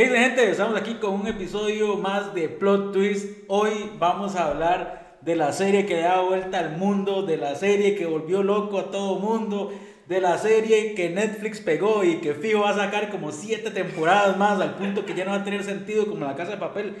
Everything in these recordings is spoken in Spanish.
¿Qué gente? Estamos aquí con un episodio más de Plot Twist. Hoy vamos a hablar de la serie que da vuelta al mundo, de la serie que volvió loco a todo mundo, de la serie que Netflix pegó y que fijo va a sacar como siete temporadas más al punto que ya no va a tener sentido como la casa de papel.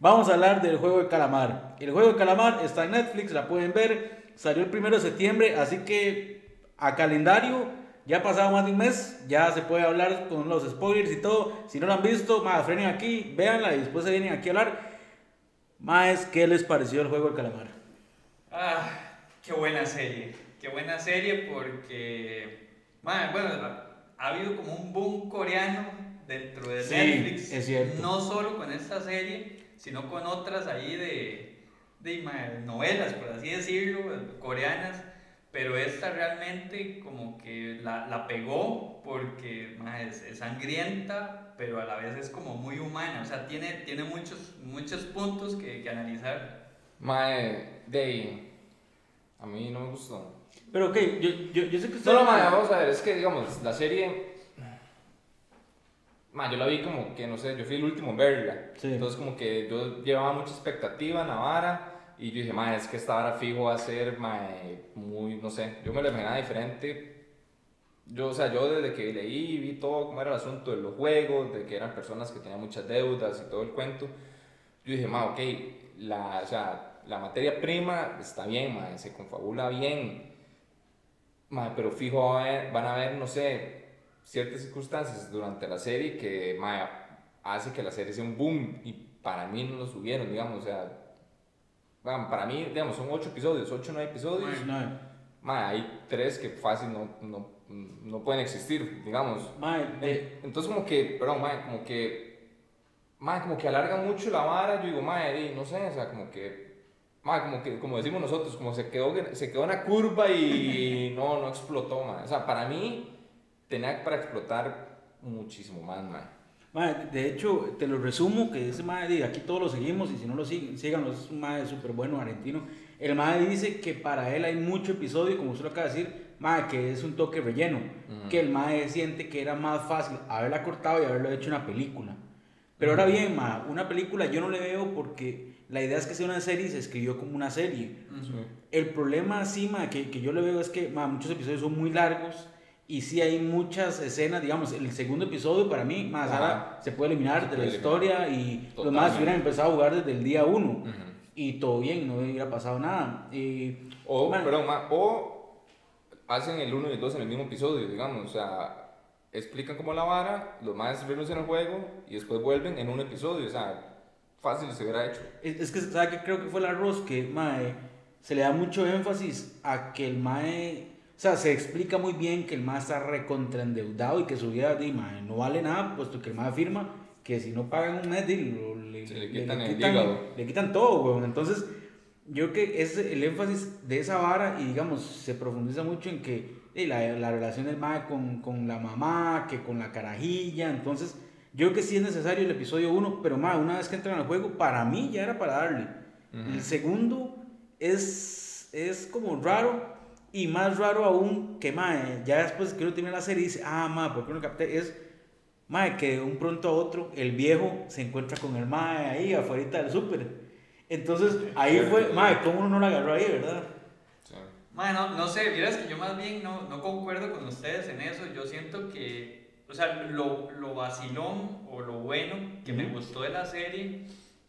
Vamos a hablar del juego de calamar. El juego de calamar está en Netflix, la pueden ver. Salió el primero de septiembre, así que a calendario ya ha pasado más de un mes, ya se puede hablar con los spoilers y todo. Si no lo han visto, más frenen aquí, véanla y después se vienen aquí a hablar. Más, ¿qué les pareció el juego del calamar? Ah, qué buena serie. Qué buena serie porque, bueno, ha habido como un boom coreano dentro de Sí, Netflix. es cierto. No solo con esta serie, sino con otras ahí de, de novelas, por así decirlo, coreanas. Pero esta realmente como que la, la pegó porque ma, es, es sangrienta, pero a la vez es como muy humana. O sea, tiene, tiene muchos, muchos puntos que, que analizar. Mae, de a mí no me gustó. Pero ok, yo, yo, yo sé que usted... No, no, mae, vamos a ver, es que digamos, la serie. Mae, yo la vi como que, no sé, yo fui el último en verla. Sí. Entonces, como que yo llevaba mucha expectativa en la vara. Y yo dije, mae, es que esta vara fijo va a ser, mae, muy, no sé, yo me lo imaginaba diferente. Yo, o sea, yo desde que leí vi todo cómo era el asunto de los juegos, de que eran personas que tenían muchas deudas y todo el cuento, yo dije, ma, ok, la, o sea, la materia prima está bien, ma, se confabula bien, ma, pero fijo va a haber- van a haber, no sé, ciertas circunstancias durante la serie que ma, hace que la serie sea un boom y para mí no lo subieron, digamos, o sea, ma, para mí, digamos, son ocho episodios, ocho o nueve episodios, No, ma, hay tres que fácil no, no, no pueden existir, digamos. mae, de- Eh, Entonces como que, perdón, mae, como que, mae, como que alarga mucho la vara, yo digo, di, no sé, o sea, como que, mae, como que, como decimos nosotros, como se quedó, se quedó en la curva y no, no explotó, mae. O sea, para mí tenía para explotar muchísimo más, mae. Mae, de hecho, te lo resumo, que ese mae, de aquí todos lo seguimos y si no lo siguen, síganlo, es un mae súper bueno argentino. El mae dice que para él hay mucho episodio, como usted lo acaba de decir, mae, que es un toque relleno, Ujú. que el mae siente que era más fácil haberla cortado y haberlo hecho una película. Pero ahora bien, mae, una película yo no le veo porque la idea es que sea una serie y se escribió como una serie. El problema sí, ma, que, que yo le veo es que ma, muchos episodios son muy largos y sí hay muchas escenas, digamos, el segundo episodio para mí, más Ajá. se puede eliminar Se de la puede historia y los más hubieran empezado a jugar desde el día uno Ujú. y todo bien, no hubiera pasado nada. Y, O, ma, perdón, ma, o hacen el 1 y el 2 en el mismo episodio, digamos, o sea, explican como la vara, los más renuncian al juego y después vuelven en un episodio, o sea, fácil se hubiera hecho. Es, es que, ¿sabe qué creo que fue el arroz? Que, mae, se le da mucho énfasis a que el mae, o sea, se explica muy bien que el mae está recontraendeudado y que su vida, di, mae, no vale nada, puesto que el mae afirma que si no pagan un mes, le, Se le quitan el quitan, hígado. le quitan todo, weón. Entonces, yo creo que es el énfasis de esa vara y, digamos, se profundiza mucho en que la, la relación del mae con, con la mamá, que con la carajilla, entonces... Yo creo que sí es necesario el episodio 1, pero mae, una vez que entran al juego, para mí ya era para darle. Ujú. El segundo es, es como raro y más raro aún que mae, ya después que uno tiene la serie dice, ah, mae, ¿por qué no capté? Es, mae, que de un pronto a otro el viejo se encuentra con el mae ahí afuera del súper. Entonces ahí fue, sí. mae, ¿cómo uno no lo agarró ahí, verdad? Sí. Mae, no, no sé, vieras que yo más bien no, no concuerdo con ustedes en eso. Yo siento que, o sea, lo, lo vacilón o lo bueno que me Ujú. gustó de la serie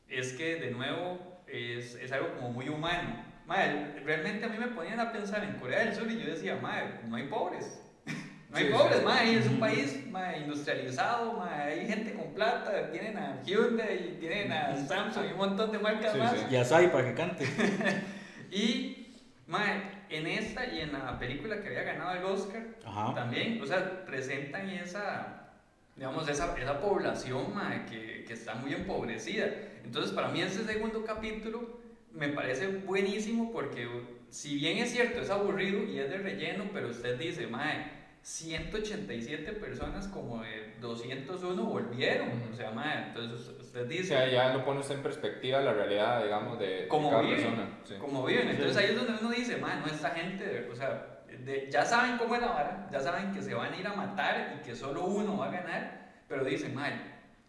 es que, de nuevo, es, es algo como muy humano. Mae, realmente a mí me ponían a pensar en Corea del Sur y yo decía, mae, no hay pobres. No hay Sí, pobres, sí. mae, es un país industrializado, mae, hay gente con plata, tienen a Hyundai, tienen a Samsung y un montón de marcas Sí, más. sí. Y así para que cante. Y, mae, en esta y en la película que había ganado el Oscar, Ajá. también, o sea, presentan esa, digamos, esa, esa población, mae, que, que está muy empobrecida. Entonces, para mí ese segundo capítulo me parece buenísimo porque, si bien es cierto, es aburrido y es de relleno, pero usted dice, mae, 187 personas como de 201 volvieron. O sea, mae, entonces usted O dice... sea, ya lo pone usted en perspectiva la realidad, digamos, de, como cada viven, persona. sí. como viven. Entonces ahí es donde uno dice, man, no esta gente, o sea, de- ya saben cómo es la vara, ya saben que se van a ir a matar y que solo uno va a ganar, pero dicen, man,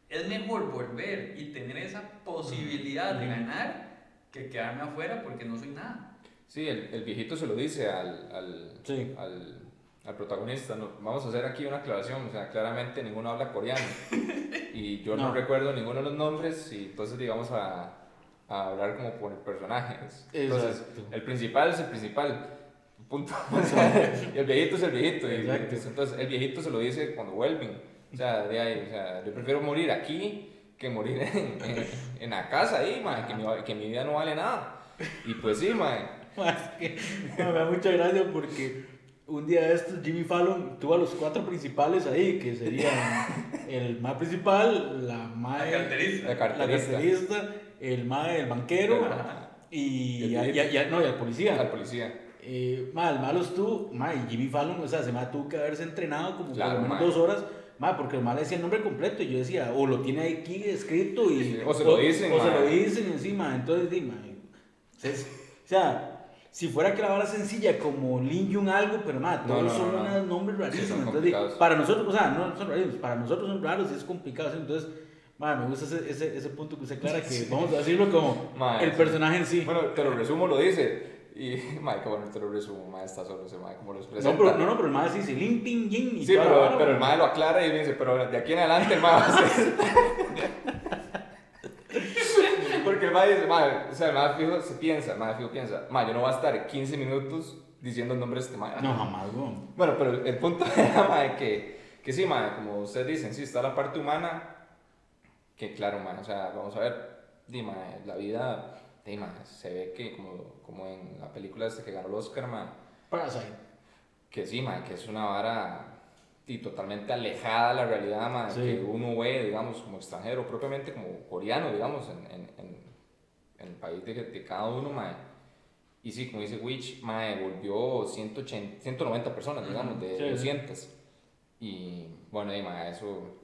es mejor volver y tener esa posibilidad de ganar que quedarme afuera porque no soy nada. Sí, el, el viejito se lo dice al, al, Sí. al, al protagonista. ¿no? Vamos a hacer aquí una aclaración. O sea, claramente ninguno habla coreano. Y yo no, No. recuerdo ninguno de los nombres. Y entonces, digamos, a, a hablar como por personajes. Entonces, Exacto. el principal es el principal. Punto. O sea, y el viejito es el viejito. y- entonces, el viejito se lo dice cuando vuelven. O sea, de ahí, o sea, yo prefiero morir aquí que morir en, en, en la casa ahí, man, que mi, que mi vida no vale nada. Y pues sí, man. Ma, es que me da mucha gracia porque un día de estos Jimmy Fallon tuvo a los cuatro principales ahí, que serían el más principal, la La mae, carterista. La la carterista. carterista, el mae, el banquero Ajá. y, viejito. ya- ya- no, y el policía. Al policía. Eh, ma, el malo estuvo, ma, y Jimmy Fallon, o sea, se me tuvo que haberse entrenado como Claro, por lo menos dos horas, ma, porque el mal decía el nombre completo y yo decía, o lo tiene aquí escrito y... Sí, o se lo dicen, O se ma. lo dicen encima, entonces, di, ma, es- o sea, si fuera que la vara sencilla como Lin Yun algo, pero ma, No, todos no, son no, no. unos nombres rarísimos, son entonces, di, para nosotros, o sea, no son rarísimos, para nosotros son raros y es complicado, ¿sí? entonces... ma, me gusta ese, ese, ese punto que usted aclara, que vamos a decirlo como Ma, el sí. personaje en sí. Bueno, te lo resumo, lo dice. Y, qué bueno, te lo resumo, madre, está solo ese madre, como los no, presenta. pero, no, no, pero el mae dice Lin Ping Yin y Sí, pero, pero el madre lo aclara y dice, pero de aquí en adelante el madre va a ser... Porque el madre dice, madre, o sea, el madre fijo se piensa, el madre fijo piensa, madre, yo no voy a estar 15 minutos diciendo el nombre de este madre. No, jamás, weón. Bueno, pero el, punto era, madre, que, que sí, madre, como ustedes dicen, sí, está la parte humana, que claro, madre, o sea, vamos a ver, di, madre, la vida, di, madre, se ve que como, como en la película esta que ganó el Oscar, madre, Parasite. que sí, madre, que es una vara y totalmente alejada de la realidad, madre, Sí. que uno ve, digamos, como extranjero, propiamente como coreano, digamos, en, en, en, el país de, de cada uno, madre. Y sí, como dice Witch, mae, volvió 180, 190 personas, digamos, de Sí, sí. 200. Y bueno, y, mae, eso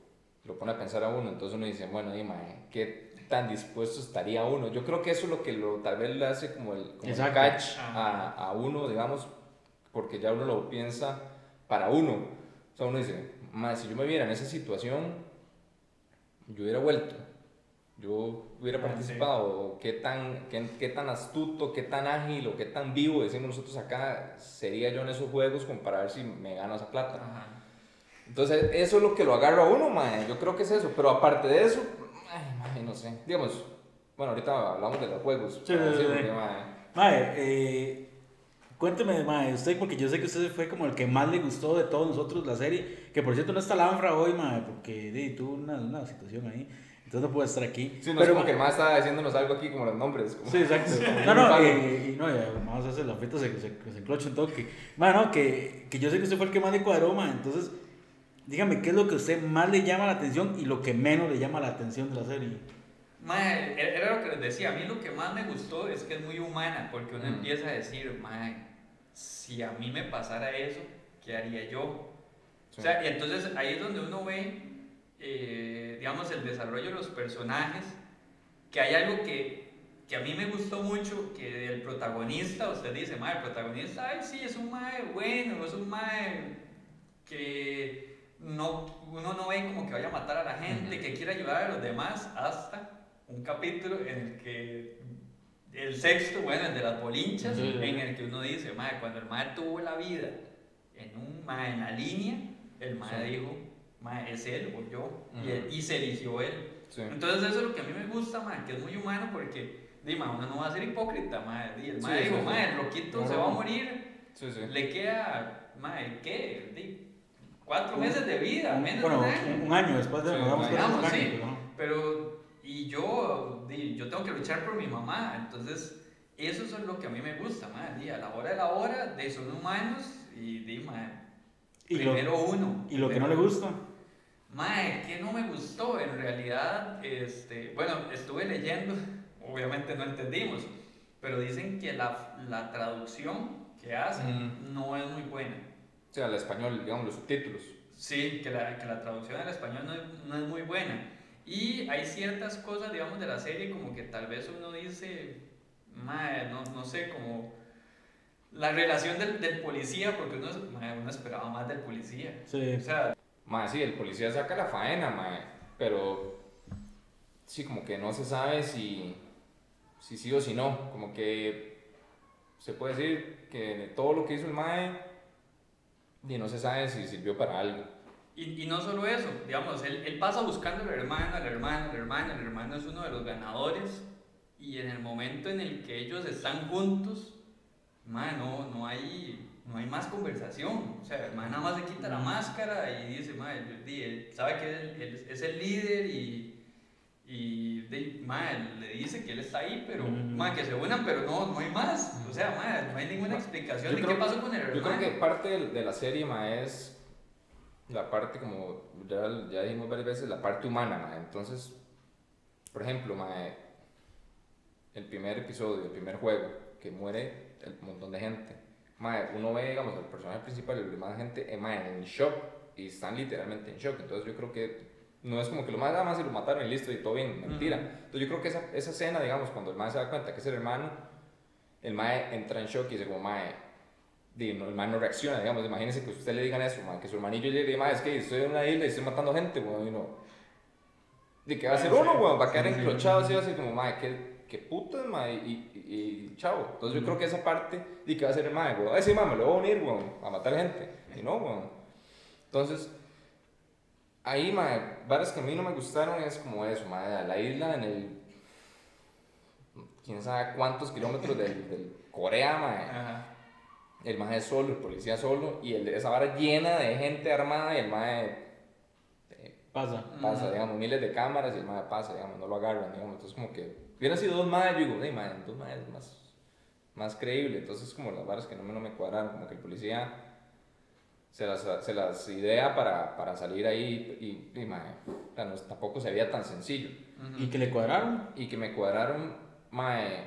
lo pone a pensar a uno. Entonces uno dice, bueno, y, mae, ¿qué tan dispuesto estaría uno? Yo creo que eso es lo que lo, tal vez le hace como el, como el catch a, a uno, digamos, porque ya uno lo piensa para uno. O sea, uno dice, mae, si yo me viera en esa situación, yo hubiera vuelto. Yo hubiera Ah, sí. participado, qué tan, qué, qué tan astuto, qué tan ágil o qué tan vivo, decimos nosotros acá, sería yo en esos juegos como para ver si me gano esa plata. Ajá. Entonces, eso es lo que lo agarra a uno, mae. Yo creo que es eso. Pero aparte de eso, ay, no sé. Digamos, bueno, ahorita hablamos de los juegos. Sí, sí, sí. mae, eh, cuénteme, mae, usted, porque yo sé que usted fue como el que más le gustó de todos nosotros la serie. Que por cierto no está Lanfra hoy, mae, porque di, tuvo una, una situación ahí. Entonces no puede estar aquí. Sí, no es Pero, como ma- que más está diciéndonos algo aquí como los nombres. como- Sí, exacto. No, no, y, y no, ya, vamos a hacer la fiesta, se, se, se enclocha un toque. Bueno, que, que yo sé que usted fue el que más le cuadró, ma, entonces, dígame, ¿qué es lo que a usted más le llama la atención y lo que menos le llama la atención de la serie? Mae, era lo que les decía. A mí lo que más me gustó es que es muy humana, porque uno Mm. empieza a decir, mae, si a mí me pasara eso, ¿qué haría yo? Sí. O sea, y entonces ahí es donde uno ve, eh, digamos, el desarrollo de los personajes, que hay algo que, que a mí me gustó mucho, que del protagonista, usted dice, mae, el protagonista, ay, sí, es un mae bueno, es un mae que no, uno no ve como que vaya a matar a la gente, Ujú. que quiere ayudar a los demás, hasta un capítulo en el que el sexto, bueno, el de las bolinchas, en el que uno dice, mae, cuando el mae tuvo la vida en, un, mae, en la línea, el mae Sí. dijo, mae, es él o yo, y, Ujú. él- y se eligió él. Sí. Entonces eso es lo que a mí me gusta, mae, que es muy humano porque, di, mae, uno no va a ser hipócrita, mae, di, el mae sí, dijo, mae, el loquito se va a morir, le queda, mae, ¿qué? Cuatro meses de vida, Un- menos bueno, de un año. un, año después de un sí. pero no. Pero, y yo, yo tengo que luchar por mi mamá, entonces eso es lo que a mí me gusta, di, a la hora de la hora, de son humanos y di, mae, Y lo, primero uno. y lo que no le gusta. Mae, que no me gustó, en realidad, este, bueno, estuve leyendo, obviamente no entendimos, pero dicen que la, la traducción que hacen Mm. no es muy buena. O sea, al español, digamos, los subtítulos. Sí, que la, que la traducción al español no es, no es muy buena. Y hay ciertas cosas, digamos, de la serie como que tal vez uno dice, mae, no, no sé, como la relación del, del policía, porque uno, mae, uno esperaba más del policía. Sí. O sea, Mae, sí, el policía saca la faena, mae. Pero sí, como que no se sabe si, si sí o si no. Como que se puede decir que todo lo que hizo el Mae, y no se sabe si sirvió para algo. Y, y no solo eso, digamos, él, él pasa buscando a la hermana, a la hermana, a la hermana, el hermano es uno de los ganadores, y en el momento en el que ellos están juntos, mae, no, no, hay, no hay más conversación. O sea, el mae nada más se quita la máscara y dice, mae, él sabe que él, él es el líder y y de, le dice que él está ahí, pero mm. que se unan, pero no, no hay más. O sea, ma, no hay ninguna explicación de qué pasó con el hermano. Yo creo que parte de, la serie ma, es la parte, como ya, ya dijimos varias veces, la parte humana. Ma. Entonces, por ejemplo, ma, el primer episodio, el primer juego, que muere un montón de gente. Ma, uno ve, digamos, el personaje principal y el demás gente eh, en shock y están literalmente en shock. Entonces, yo creo que no es como que lo más nada más y lo mataron y listo y todo bien, mentira. Entonces yo creo que esa, esa escena, digamos, cuando el mae se da cuenta que es el hermano, el mae entra en shock y dice como mae, el mae no reacciona, digamos, imagínense que usted le digan eso, mae, que su hermanillo llegue y mae, es que estoy en una isla y estoy matando gente, bueno, y no. ¿De qué va a hacer uno, weón? Va a quedar encrochado así, así como mae, qué, qué puto es mae, y, y, chao. Entonces yo creo que esa parte, ¿de qué va a hacer el mae, weón? Ay, sí, mae, me lo voy a unir, weón, a matar gente. Y no, weón. Entonces, ahí, mae, varias que a mí no me gustaron es como eso, mae, la isla en el. quién sabe cuántos kilómetros del, Corea, mae. El mae solo, el policía solo, y el, esa vara llena de gente armada y el mae. Eh, pasa. Pasa, digamos, miles de cámaras y el mae pasa, digamos, no lo agarran, digamos. Entonces, como que. Hubieran sido dos mae, yo digo, hey, mae, dos mae es más, más creíble. Entonces, como las varas que no me, no me cuadraron, como que el policía se las, se las idea para, para salir ahí y, y mae, tampoco se veía tan sencillo. ¿Y que le cuadraron? Y que me cuadraron, mae,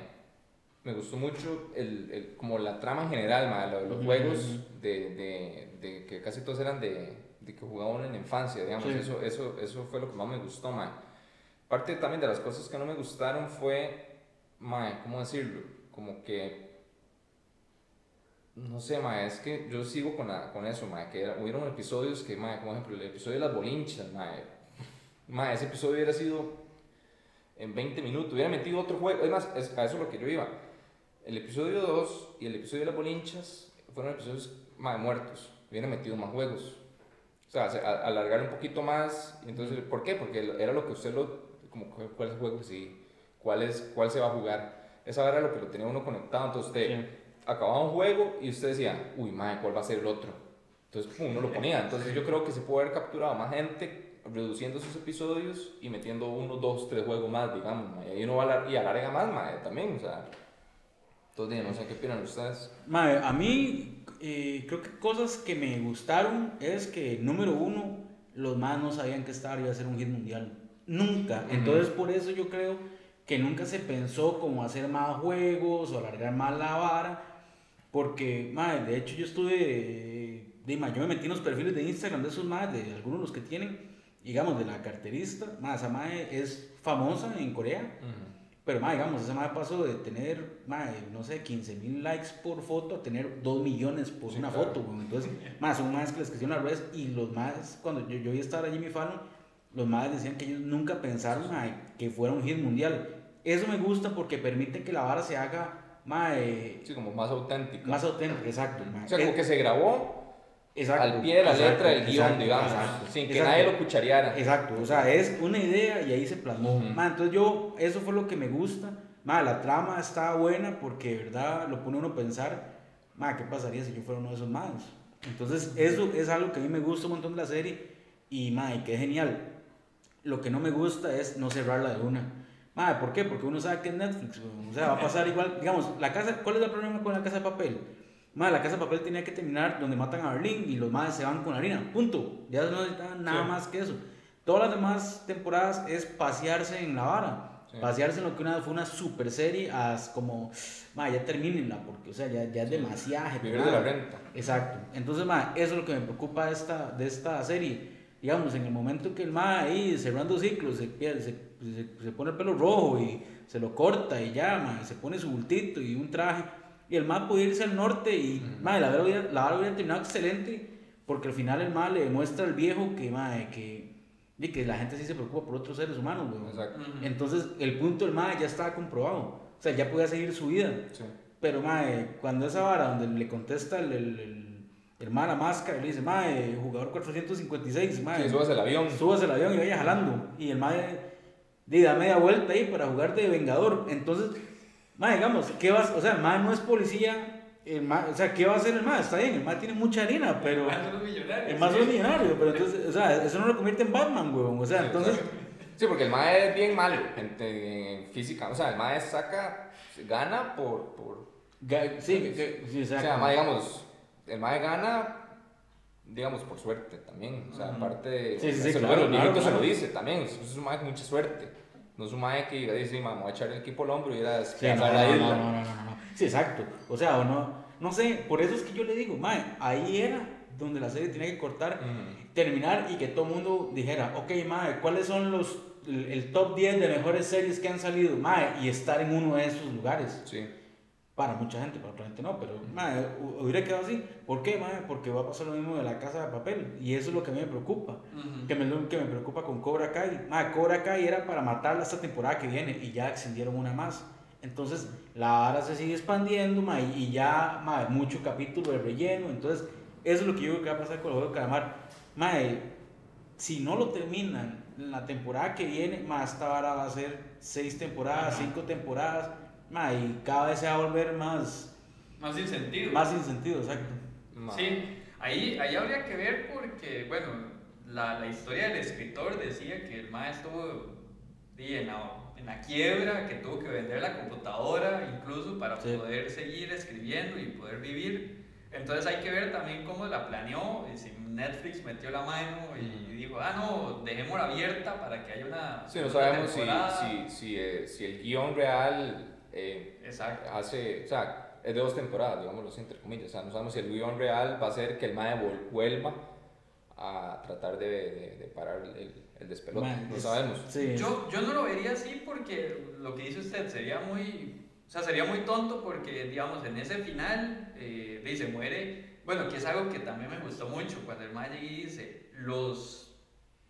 me gustó mucho el, el, como la trama general, mae, los, juegos de, de, de, que casi todos eran de, de que jugaban en infancia, digamos, eso, eso, eso fue lo que más me gustó, mae. Parte también de las cosas que no me gustaron fue, mae, ¿cómo decirlo? Como que no sé, ma, es que yo sigo con, la, con eso, ma, que hubieron episodios que, ma, como ejemplo, el episodio de las bolinchas, ma, ma, ese episodio hubiera sido en 20 minutos, hubiera metido otro juego, es más, es, a eso es lo que yo iba. El episodio 2 y el episodio de las bolinchas fueron episodios, ma, muertos, hubieran metido más juegos. O sea, alargar un poquito más, entonces, ¿por qué? Porque era lo que usted lo, como, ¿cuál es el juego? Sí, ¿cuál, es, cuál se va a jugar? Esa era lo que lo tenía uno conectado, entonces usted acababa un juego y usted decía, uy, madre, ¿cuál va a ser el otro? Entonces, pum, uno lo ponía. Entonces, yo creo que se puede haber capturado más gente reduciendo sus episodios y metiendo uno, dos, tres juegos más, digamos, y ahí uno va a y alarga más, madre, también, o sea. Entonces, no sé qué opinan ustedes. Madre, a mí, eh, creo que cosas que me gustaron es que, número uno, los más no sabían que Star iba a ser un hit mundial. Nunca. Entonces, por eso yo creo que nunca se pensó como hacer más juegos o alargar más la vara porque, madre, de hecho yo estuve, de, yo me metí en los perfiles de Instagram de esos madres, de algunos de los que tienen, digamos, de la carterista, madre, esa madre es famosa en Corea, pero madre, digamos, esa madre pasó de tener, madre, no sé, 15 mil likes por foto a tener 2 millones por una foto, entonces, madre, son madres que les crecieron las redes y los madres, cuando yo, yo iba a estar allí en mi Fallon, los madres decían que ellos nunca pensaron, que fuera un hit mundial. Eso me gusta porque permite que la vara se haga Mae, sí, como más auténtico. Más auténtico, exacto. O sea, como que se grabó exacto, al pie de la letra del guion, digamos, sin que nadie lo cuchareara. Exacto, o sea, es una idea y ahí se plasmó. entonces yo, eso fue lo que me gusta. Mae, la trama está buena porque, de verdad, lo pone uno a pensar, mae, ¿qué pasaría si yo fuera uno de esos magos? Entonces, eso es algo que a mí me gusta un montón de la serie y, mae, que genial. Lo que no me gusta es no cerrarla de una. Madre, ¿por qué? Porque uno sabe que es Netflix, o sea, va a pasar igual, digamos, la casa, ¿cuál es el problema con la casa de papel? Madre, la casa de papel tenía que terminar donde matan a Berlín y los madres se van con la harina, punto, ya no necesitan nada más que eso. Todas las demás temporadas es pasearse en la vara, pasearse en lo que una fue una super serie, como, madre, ya termínenla, porque, o sea, ya, ya es demasiado. Vivir de la renta. Exacto, entonces, madre, eso es lo que me preocupa de esta, de esta serie digamos, en el momento que el ma ahí cerrando ciclos se, se, se, pone el pelo rojo y se lo corta y llama, y se pone su bultito y un traje, y el ma puede irse al norte y ma, la verdad hubiera, la hubiera terminado excelente, porque al final el ma le demuestra al viejo que, ma, que, y que la gente sí se preocupa por otros seres humanos, weón. Exacto. Ujú. Entonces, el punto del mae ya estaba comprobado. O sea, ya podía seguir su vida. Sí. Pero, mae, cuando esa vara donde le contesta el, el, el, el mae a máscara le dice, mae, jugador 456, mae, Sí, subas el avión. subas el avión y vaya jalando. Y el mae da media vuelta ahí para jugar de vengador. Entonces, mae, digamos, ¿qué vas? O sea, el mae no es policía. El mae, o sea, ¿qué va a hacer el mae? Está bien, el mae tiene mucha harina, pero. Más de El más es millonario, pero entonces, o sea, eso no lo convierte en Batman, weón. O sea, entonces. Sí, porque el mae es bien malo en, en física. O sea, el mae saca, gana por. por Sí, sí, o exacto. sea, el mae, digamos, el mae gana, digamos, por suerte también. O sea, aparte, de- Sí, sí, sí, claro, los claro, viejitos se claro. lo dice también. Es es un mae con mucha suerte. No es un mae que diga, dice, "Ma, me voy a echar el equipo al hombro y ir a Sí, la isla. no, no, no, no. Sí, exacto. O sea, o no, no sé, por eso es que yo le digo, mae, ahí era donde la serie tenía que cortar, terminar y que todo el mundo dijera, ok, mae, ¿cuáles son los, el, el top 10 de mejores series que han salido? Mae, y estar en uno de esos lugares. Sí. Para mucha gente, para otra gente no, pero hu- hubiera quedado así. ¿Por qué, mae? Porque va a pasar lo mismo de la casa de papel. Y eso es lo que a mí me preocupa. Ujú. Que me, que me preocupa con Cobra Kai. Mae, Cobra Kai era para matarla esta temporada que viene y ya extendieron una más. Entonces la vara se sigue expandiendo mae, y ya mae, mucho capítulo de relleno. Entonces eso es lo que yo creo que va a pasar con el juego de calamar. Mae, si no lo terminan la temporada que viene, más esta vara va a ser seis temporadas, Ajá. cinco temporadas. Mae, y cada vez se va a volver más, Más sin sentido. más sin sentido, exacto. Ma. Sí, ahí, ahí habría que ver porque, bueno, la, la historia del escritor decía que el maestro estuvo en, la, en la quiebra, que tuvo que vender la computadora incluso para Sí. poder seguir escribiendo y poder vivir. Entonces hay que ver también cómo la planeó, y si Netflix metió la mano y dijo, ah, no, dejémosla abierta para que haya una... Sí, no sabemos si, temporada". si, si, eh, si el guion real eh, Exacto. hace, o sea, es de dos temporadas, digámoslo entre comillas. O sea, no sabemos si el guion real va a ser que el mae vol- vuelva a tratar de, de, de parar el, el despelote. Mae, no es- sabemos. Sí, Yo, yo no lo vería así porque lo que dice usted sería muy, o sea, sería muy tonto porque, digamos, en ese final, eh, dice, muere, bueno, que es algo que también me gustó mucho, cuando el Mae dice, los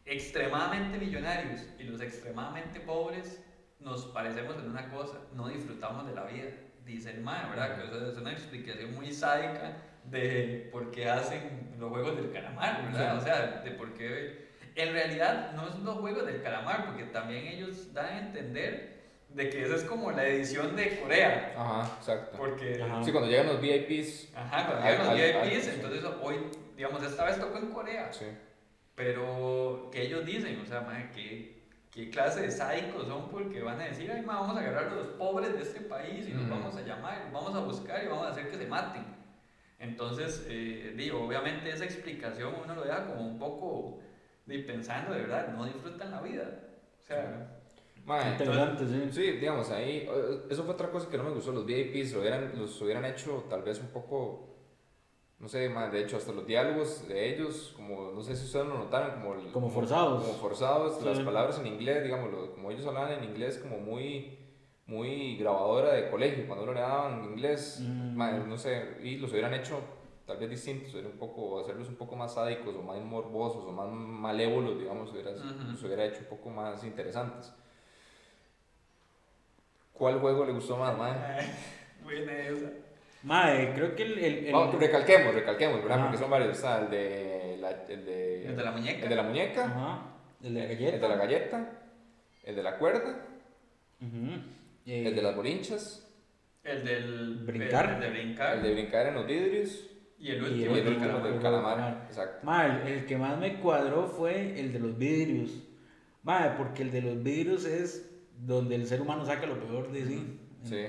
extremadamente millonarios y los extremadamente pobres nos parecemos en una cosa, no disfrutamos de la vida, dice el Mae, ¿verdad? Que eso es una explicación muy sádica de por qué hacen los juegos del calamar, ¿verdad? Sí. O sea, de por qué en realidad no son los juegos del calamar, porque también ellos dan a entender de que esa es como la edición de Corea. Ajá, exacto. Porque, Ajá. Sí, cuando llegan los VIPs. ajá, cuando llegan los VIPs, al- entonces hoy, digamos, esta vez tocó en Corea. Sí. Pero que ellos dicen, o sea, madre, ¿qué, qué clase de sádicos son porque van a decir, ay, ma, vamos a agarrar a los pobres de este país y los Ujú. vamos a llamar, los vamos a buscar y vamos a hacer que se maten. Entonces, eh, digo, obviamente esa explicación uno lo deja como un poco de, pensando, de verdad, no disfrutan la vida. O sea, Mae, interesante, sí. Sí, digamos, ahí, eso fue otra cosa que no me gustó, los VIPs lo hubieran, los hubieran hecho tal vez un poco, no sé, mae, de hecho hasta los diálogos de ellos, como, no sé si ustedes lo notaron, como... el- Como forzados. Como forzados, Sí. las palabras en inglés, digamos, lo- como ellos hablaban en inglés, como muy, muy grabadora de colegio, cuando uno le daban inglés, Mm. no sé, y los hubieran hecho tal vez distintos, era un poco, hacerlos un poco más sádicos o más morbosos o más malévolos, digamos, hubiera, los hubiera hecho un poco más interesantes. ¿Cuál juego le gustó más, mae? buena esa. Mae, creo que el. el, el- Vamos, recalquemos, recalquemos, ¿verdad? Porque son varios. Está el de la, el de, El de la muñeca. el de la muñeca, Ajá, el de la galleta. el de la galleta, el de la cuerda. Eh, el de las bolinchas, El del Brincar. El de brincar. el de brincar en los vidrios y el último, y el el del último calamar. del calamar. Exacto. Mae, el, el que más me cuadró fue el de los vidrios. Mae, porque el de los vidrios es donde el ser humano saca lo peor de sí. Sí.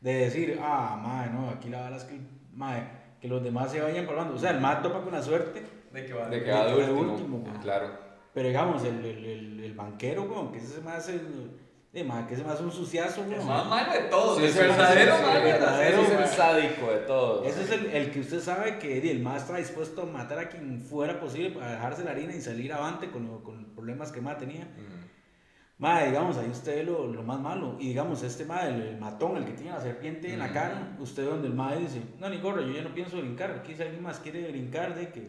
De decir, ah, mae, no, aquí la verdad es que, mae, que los demás se vayan probando. O sea, el mae topa con la suerte, De que va. De de que va de último. último, güey. Claro. pero digamos, el, el, el, el banquero, weón, que ese más es, de mae, que ese más es un suciazo, El weón. más malo de todos. Sí, el sí, verdadero la verdadero, es el sádico de todos. Ese es el, el que usted sabe que el más está dispuesto a matar a quien fuera posible para dejarse la harina y salir avante con, lo- con los problemas que más tenía. Madre, digamos, ahí usted ve lo, lo más malo. Y digamos, este madre, el, el matón, el que tiene la serpiente en la cara, usted donde el madre dice, no, ni gorro, yo ya no pienso brincar. Aquí si alguien más quiere brincar, de que,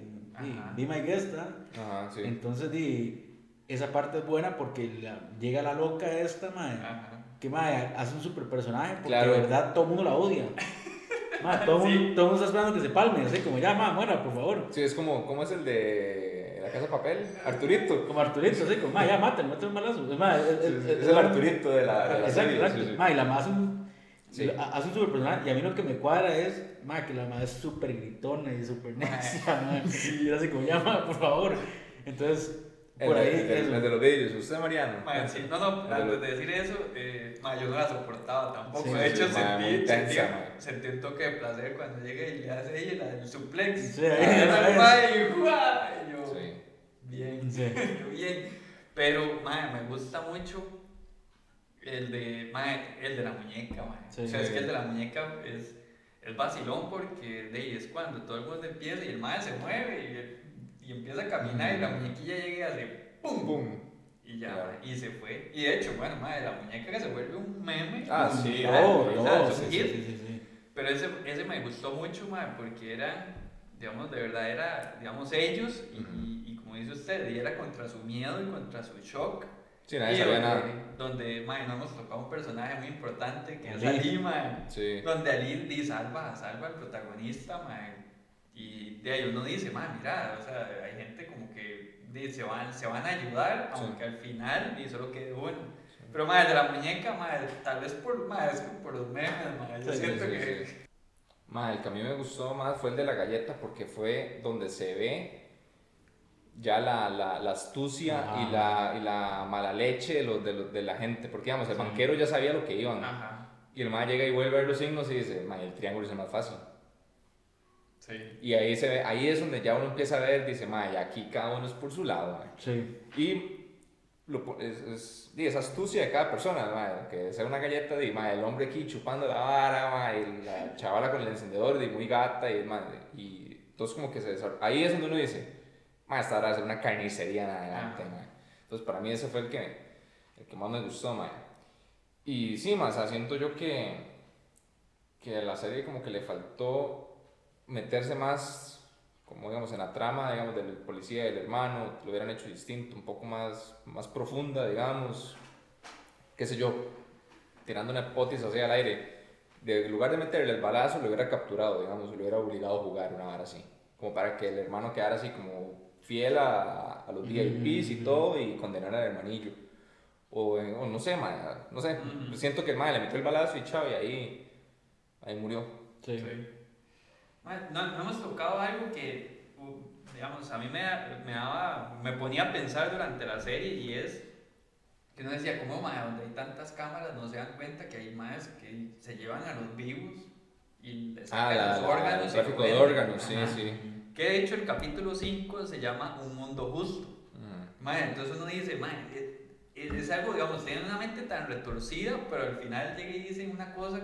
be my guest, ¿ah?". Ajá, sí. Entonces, di, esa parte es buena porque la- llega la loca esta, mae, Ajá. que mae, hace un super personaje porque Claro. de verdad todo el mundo la odia. Mae, todo, el Sí. mundo, mundo está esperando que se palme, así como ya, mae, muera, por favor. Sí, es como, ¿cómo es el de casa de papel? Arturito. Como Arturito, así como, mae, ya, mátenlo, mátenlo un balazo. Es, mae, es, Sí, es- sí, es- es el Arturito de la, de la Exacto, serie. exacto. sí, sí. Mae, y la más hace un, Sí. hace un super personaje. Y a mí lo que me cuadra es, mae, que la madre es súper gritona y súper necia. Y era así como, mae, por favor. Entonces, El, por ahí. el de, eso. el de los vídeos, ¿usted, Mariano? Mae, sí, no, no, El antes de decir eso, eh, yo no la soportaba tampoco. Sí, de hecho, sí, sentí, intensa, sentí, sentí un toque de placer cuando llega y le hace ella la- el suplex. Sí, ahí, Y el y yo, Sí. Bien, Sí. bien. Pero, me gusta mucho el de, el de la muñeca, mae. Sí. o sea, es que el de la muñeca es, es vacilón porque de ahí es cuando todo el mundo empieza y el mae se mueve y, y empieza a caminar y la muñequilla llega y hace ¡pum! Pum. Y ya, Claro. y se fue. Y de hecho, bueno, la muñeca que se vuelve un meme. Ah, mundial, sí, No, no, sí, sí, sí, sí, sí. Pero ese, ese me gustó mucho, mae, porque era, digamos, de verdad era, digamos, ellos y, dice usted, y era contra su miedo y contra su shock. Sí, nadie y sabía donde, nada. donde, mae, no hemos tocado un personaje muy importante que es Ali. Sí. Donde Ali di, salva, salva al protagonista, mae. Y de ahí uno dice, mae, mira, o sea, hay gente como que se, van, se van a ayudar, Sí. aunque al final di, solo quede uno. Pero, mae, de la muñeca, mae, tal vez por, mae, es por los memes, mae. Yo Sí, siento sí, que... sí. Ma, el que a mí me gustó más fue el de la galleta porque fue donde se ve ya la, la, la astucia Ajá. y la, y la mala leche de, los, de, los- de la gente. Porque, digamos, el Sí. banquero ya sabía lo que iban. Ajá, Y el ma llega y vuelve a ver los signos y dice, el triángulo es el más fácil. sí. Y ahí, se ve, ahí es donde ya uno empieza a ver, dice, ma, ya aquí cada uno es por su lado. ma". Sí. Y lo, es, es, esa astucia de cada persona, que sea una galleta, de, ma, el hombre aquí chupando la vara, ma, y la chavala con el encendedor, de muy gata, y, ma, y entonces como que se desar- Ahí es donde uno dice, ma, esta hora va a ser una carnicería en adelante, ma. Entonces para mí ese fue el que, el que más me gustó, ma. Y sí, ma, o sea, siento yo que, que a la serie como que le faltó meterse más como digamos en la trama digamos del policía y del hermano lo hubieran hecho distinto un poco más más profunda digamos qué sé yo tirando una hipótesis así al aire de, en lugar de meterle el balazo lo hubiera capturado digamos lo hubiera obligado a jugar una hora así como para que el hermano quedara así como fiel a, a los VIPs y todo y condenar al hermanillo o, eh, o no sé ma, no sé Ujú. siento que el madre le metió el balazo y chao y ahí ahí murió Sí. Sí. No, no hemos tocado algo que, digamos, a mí me, me, daba, me ponía a pensar durante la serie y es que uno decía, ¿cómo, mae, donde hay tantas cámaras no se dan cuenta que hay más que se llevan a los vivos y les Ah, sacan la- los la- órganos? el tráfico de órganos, sí, Ajá. sí. Que de hecho el capítulo 5 se llama Un Mundo Justo. Mm. Mae, entonces uno dice, mae, es, es algo, digamos, tienen una mente tan retorcida, pero al final llega y dicen una cosa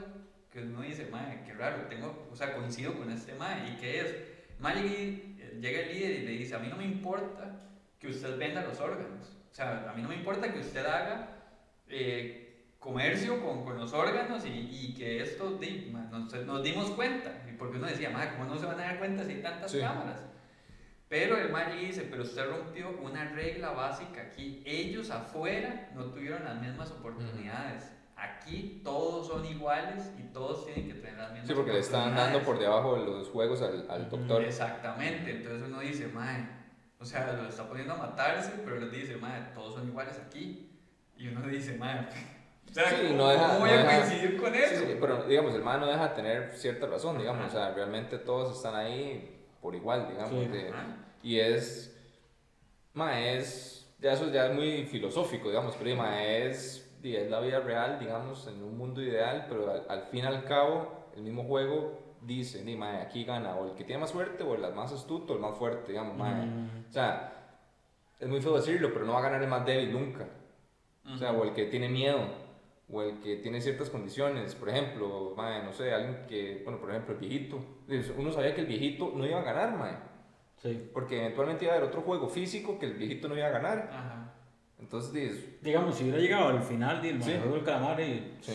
que uno dice, mae, qué raro, tengo, o sea, coincido con este mae, ¿y qué es? Llega, y- llega el líder y le dice, a mí no me importa que usted venda los órganos, o sea, a mí no me importa que usted haga eh, comercio con, con los órganos y, y que esto, nos, nos dimos cuenta, porque uno decía, mae, ¿cómo no se van a dar cuenta si hay tantas Sí. cámaras? Pero el Maggi dice, pero usted rompió una regla básica aquí. Ellos afuera no tuvieron las mismas oportunidades. Aquí todos son iguales y todos tienen que tener las mismas Sí, porque le están dando por debajo de los juegos al, al doctor. Exactamente. Entonces uno dice, mae, o sea, lo está poniendo a matarse, pero les dice, mae, todos son iguales aquí. Y uno dice, mae, o sea, Sí, ¿cómo, no deja- cómo voy no a deja- coincidir con eso? sí, pero digamos, el man no deja de tener cierta razón, digamos, Ajá. o sea, realmente todos están ahí por igual, digamos. Sí. de- y es, ma, es, ya eso ya es muy filosófico, digamos, pero ma, es, es la vida real, digamos, en un mundo ideal, pero al, al fin y al cabo, el mismo juego dice, di, ma, aquí gana o el que tiene más suerte o el más astuto o el más fuerte, digamos, ma. Mm. O sea, es muy feo decirlo, pero no va a ganar el más débil nunca. O sea, o el que tiene miedo, o el que tiene ciertas condiciones. Por ejemplo, mae, no sé, alguien que, bueno, por ejemplo, el viejito. Uno sabía que el viejito no iba a ganar, mae. Sí. Porque eventualmente iba a haber otro juego físico que el viejito no iba a ganar. Ajá. Entonces, dices, Digamos, si hubiera llegado al final del Sí. juego del calamar y, sí.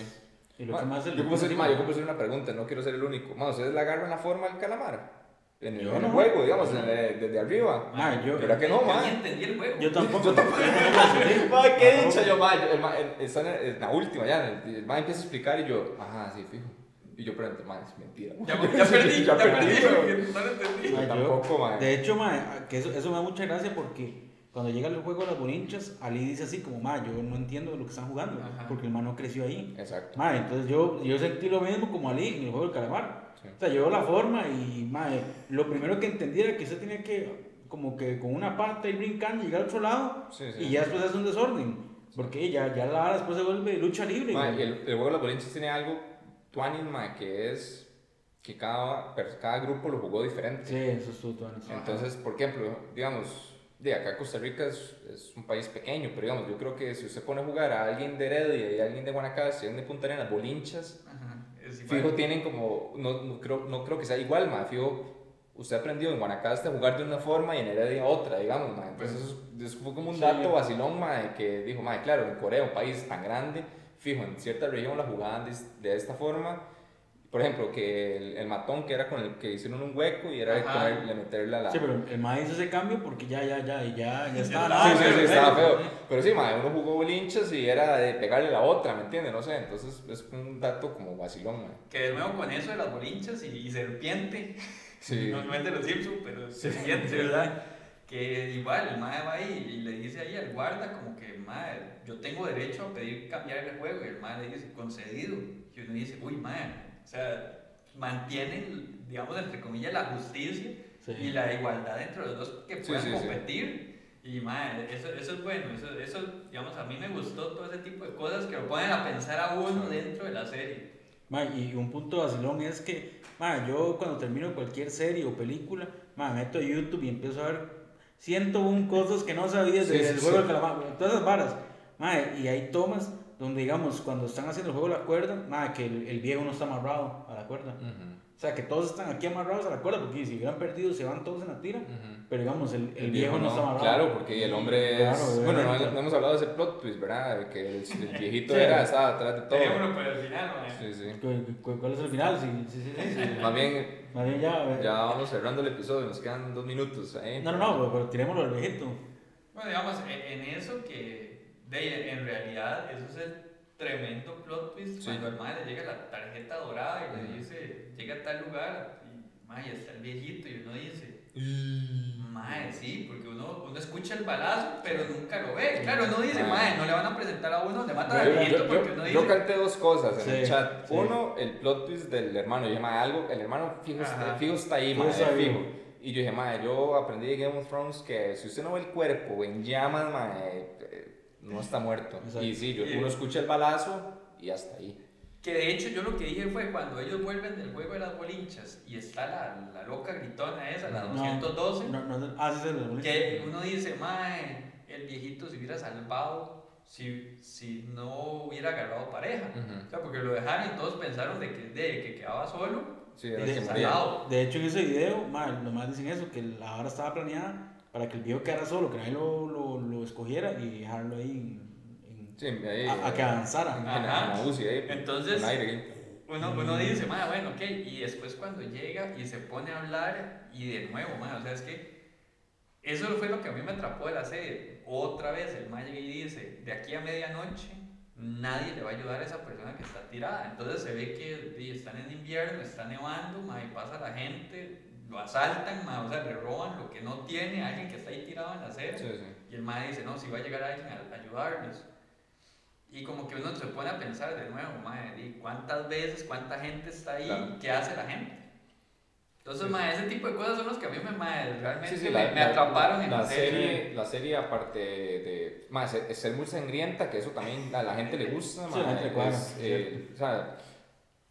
y lo Ma, que más se yo, puedo ma, yo puedo hacer una pregunta, no quiero ser el único. Ma, ¿Ustedes le agarran la forma al calamar? En el, Yo en el no. juego, digamos, en el- desde arriba. Ma, yo, ¿Verdad que no, Yo ma? ni entendí el juego. yo tampoco. Yo tampoco. Yo. Mae, qué Tampoco. dicha yo, mae. yo- El el- está en, el- en la última ya. El, el mae empieza a explicar y yo, ajá, sí, fijo. Y yo pregunto, mae, es mentira. Ya, ya perdí, ya ya perdí, perdí. no lo entendí. Ma, yo- Tampoco, mae. De hecho, ma, que eso, eso me da mucha gracia porque cuando llega el juego de las bolinchas, Ali dice así como, ma, yo no entiendo lo que están jugando, Ajá. porque el man no creció ahí. Exacto. Ma, entonces yo, yo sentí lo mismo como Ali en el juego del calamar. Sí. O sea, yo la forma y, ma, lo primero que entendí era que usted tenía que, como que con una pata ir brincando, llegar al otro lado, Sí, y ya después hace un desorden. Porque ya, ya la vara después se vuelve lucha libre. Güey. y el, el juego de los bolinches tiene algo, mae, que es que cada, cada grupo lo jugó diferente. Sí, eso es todo. Entonces, por ejemplo, digamos, de acá Costa Rica es, es un país pequeño, pero digamos, yo creo que si usted pone a jugar a alguien de Heredia y a alguien de Guanacaste y a alguien de Punta Arenas, bolinchas, Ajá, fijo tienen como, no, no, creo, no creo que sea igual, ma, fijo, usted aprendió en Guanacaste a jugar de una forma y en Heredia otra, digamos, ma. entonces eso, eso fue como un Sí. dato vacilón, ma, de que dijo, ma, claro, en Corea, un país tan grande, fijo, en cierta región la jugaban de, de esta forma, por ejemplo, que el, el matón que era con el que hicieron un hueco y era ponerle, meterle a la... Sí, pero el mae hizo ese cambio porque ya, ya, ya, ya, ya estaba. nada, Sí, sí, sí, pero- estaba feo. Pero sí, ma, uno jugó bolinchas y era de pegarle la otra, ¿me entiendes? No sé, entonces es un dato como vacilón, ma. Que de nuevo con eso de las bolinchas y, y serpiente. Sí. No, no es de los Simpsons, pero serpiente, ¿verdad? Que igual el mae va ahí y le dice ahí al guarda como que, mae, yo tengo derecho a pedir cambiar el juego. Y el mae le dice, concedido. Y uno dice, uy, mae, o sea, mantienen, digamos, entre comillas, la justicia Sí. y la igualdad entre los dos que puedan sí, sí. competir. Y mae, eso, eso es bueno, eso, eso, digamos, a mí me gustó todo ese tipo de cosas que lo ponen a pensar a uno dentro de la serie. Ma, y un punto vacilón es que, ma, yo cuando termino cualquier serie o película, ma, me meto a YouTube y empiezo a ver 101 cosas que no sabía Sí, del sí, juego sí. del calamar, todas esas varas. Y hay tomas donde, digamos, cuando están haciendo el juego de la cuerda, ma, que el, el viejo no está amarrado a la cuerda. O sea, que todos están aquí amarrados a la cuerda, porque si hubieran perdido se van todos en la tira. Pero digamos, el, el viejo no, está amarrado. Claro, porque el hombre Claro, es. Bueno, no, no hemos hablado de ese plot twist, ¿verdad? Que el, el viejito Sí. era, estaba atrás de todo. Dejémoslo para el final, mae. Sí, sí. ¿Cu- cu- ¿Cuál es el final? Sí, sí, sí. sí, sí. Más bien, Más bien ya. ya vamos cerrando el episodio, nos quedan dos minutos. ¿eh? No, no, no, pero, pero tirémoslo al viejito. Bueno, digamos, en, en eso que, de, en realidad, eso es el tremendo plot twist Sí. cuando al mae le llega la tarjeta dorada y le Ujú. dice, llega a tal lugar y, mae, está el viejito y uno dice, mae, sí, porque uno, uno escucha el balazo, pero nunca lo ve. Claro, uno dice, mae, no le van a presentar a uno donde matan al Yo, viejito yo- porque yo- uno yo dice, canté dos cosas en el Sí, chat. sí. Uno, el plot twist del hermano. Yo "Mae, algo, el hermano fijo, está, fijo está ahí, Fijo está ahí. fijo. Y yo dije, mae, yo aprendí de Game of Thrones que si usted no ve el cuerpo en llamas, mae, eh, no está muerto. Exacto. Y sí, yo, uno escucha el balazo y hasta ahí. Que de hecho yo lo que dije fue cuando ellos vuelven del juego de las bolinchas y está la, la loca gritona esa, la No. 212, No, no, ah, sí, sí, que uno dice, mae, el viejito se hubiera salvado si, si no hubiera agarrado pareja. Ujú. O sea, porque lo dejaron y todos pensaron de que, de que quedaba solo. Sí, De- que de- hecho, en ese video, ma, los más dicen eso, que la hora estaba planeada para que el viejo quedara solo, que nadie lo, lo, lo escogiera y dejarlo ahí en- en- Sí, ahí, a, a que avanzara. en, Ajá. en la UCI, ahí, Entonces- aire. Uno, uno dice, mae, bueno, ok. Y después cuando llega y se pone a hablar y de nuevo, mae, o sea, es que eso fue lo que a mí me atrapó de la serie. Otra vez el llega y dice, de aquí a medianoche nadie le va a ayudar a esa persona que está tirada. Entonces se ve que están en invierno, está nevando, mae, pasa la gente, lo asaltan, mae, o sea, le roban lo que no tiene a alguien que está ahí tirado en la acera. Sí, sí. Y el mae dice, no, si va a llegar alguien a ayudarlos. Y como que uno se pone a pensar de nuevo, mae, di, ¿cuántas veces, cuánta gente está ahí? Claro. ¿Qué hace la gente? Entonces, Sí, mae, ese tipo de cosas son los que a mí me, mae, realmente Sí, sí, me, la, me la- atraparon en la la serie. serie. La serie, aparte de, más, es ser muy sangrienta, que eso también a la gente le gusta. Sí, a la ma, gente le cuadra, es, eh, o sea,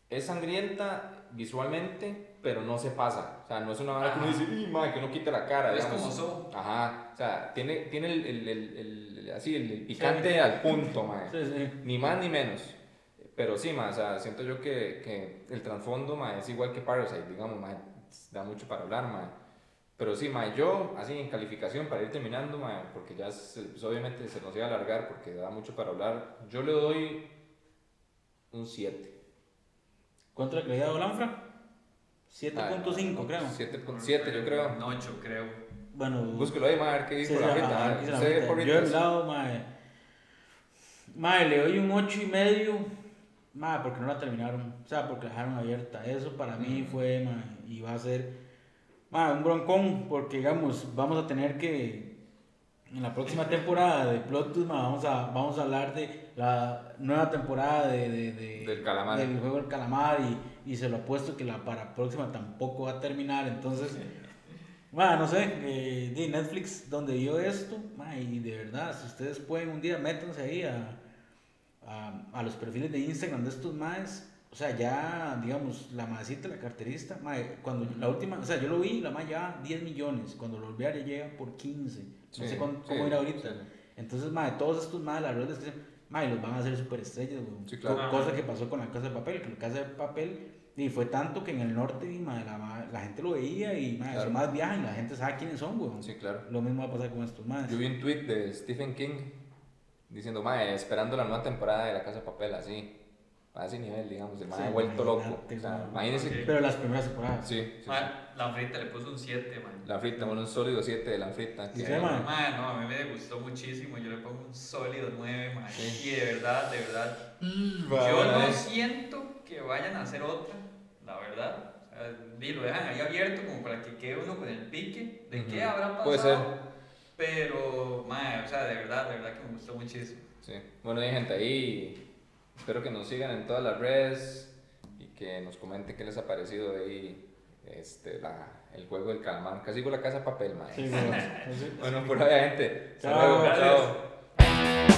es sangrienta visualmente, pero no se pasa. O sea, no es una vara que uno dice, "Ih, ma, que no quite la cara. Es digamos. como So. Ajá, o sea, tiene, tiene el, el, el, el- el- así, el, el picante al punto, ma. Sí, sí. Ni más ni menos. Pero sí, ma, o sea, siento yo que, que el trasfondo, ma, es igual que Parasite, digamos, ma, da mucho para hablar, ma. Pero sí, ma, yo, así en calificación, para ir terminando, ma, porque ya se- pues, obviamente se nos iba a alargar porque da mucho para hablar, yo le doy un 7. ¿Cuánto le creía a Lanfra? 7.5 creo. 7.7 yo creo. Un 8 creo. Bueno, Búsquelo ahí, mae, a ver qué dijo la porritas. Yo mi lado, mae. Mae, le doy un 8 y medio. Mae, porque no la terminaron. O sea, porque la dejaron abierta. Eso para mí fue, mae, y va a ser, mae, un broncón. Porque, digamos, vamos a tener que. En la próxima temporada de Plot Twist, vamos a, vamos a hablar de la nueva temporada de, de- de- Del calamar. del juego del calamar. Y, y se lo apuesto que la para próxima tampoco va a terminar. Entonces. Ma, no sé, eh, de Netflix donde vio esto, ma, y de verdad, si ustedes pueden un día, métanse ahí a, a, a los perfiles de Instagram de estos maes, o sea, ya, digamos, la maecita, la carterista, ma, cuando la última, o sea, yo lo vi, la ma lleva 10 millones, cuando lo volví a ya llega por 15, no Sí, sé cuán- sí, cómo irá ahorita. sí. Entonces, ma, todos estos maes, la verdad es que, ma, los van a hacer superestrellas, weón. Sí, claro. Co- cosa que pasó con la Casa de Papel, que la Casa de Papel, y fue tanto que en el norte, la, gente lo veía, y, ma, Claro. más viajan, la gente sabe quiénes son, weón. Sí, claro. Lo mismo va a pasar con estos más. Yo vi un tweet de Stephen King diciendo, mae, esperando la nueva temporada de La Casa de Papel, así. A ese nivel, digamos. El mae Sí, ha vuelto loco. O sea, weón. imagínese. Ok. Pero las primeras temporadas. Sí, sí, la frita le puso un 7, man. La frita, bueno, un sólido 7 de la frita. ¿Y que- qué, mae? Ma, no, a mí me gustó muchísimo. Yo le pongo un sólido 9, man. Y de verdad, de verdad. Yo no siento que vayan a hacer otra, la verdad. O sea, lo dejan ahí abierto como para que quede uno con el pique de qué habrá pasado. Puede ser. Pero, ma, o sea, de verdad, de verdad que me gustó muchísimo. Sí. Bueno, hay gente ahí. Espero que nos sigan en todas las redes y que nos comenten qué les ha parecido ahí este, la, el juego del calamar. Casi con la casa papel, mae. Sí, weón. Así- Bueno, por ahí, gente. Hasta luego. Chao.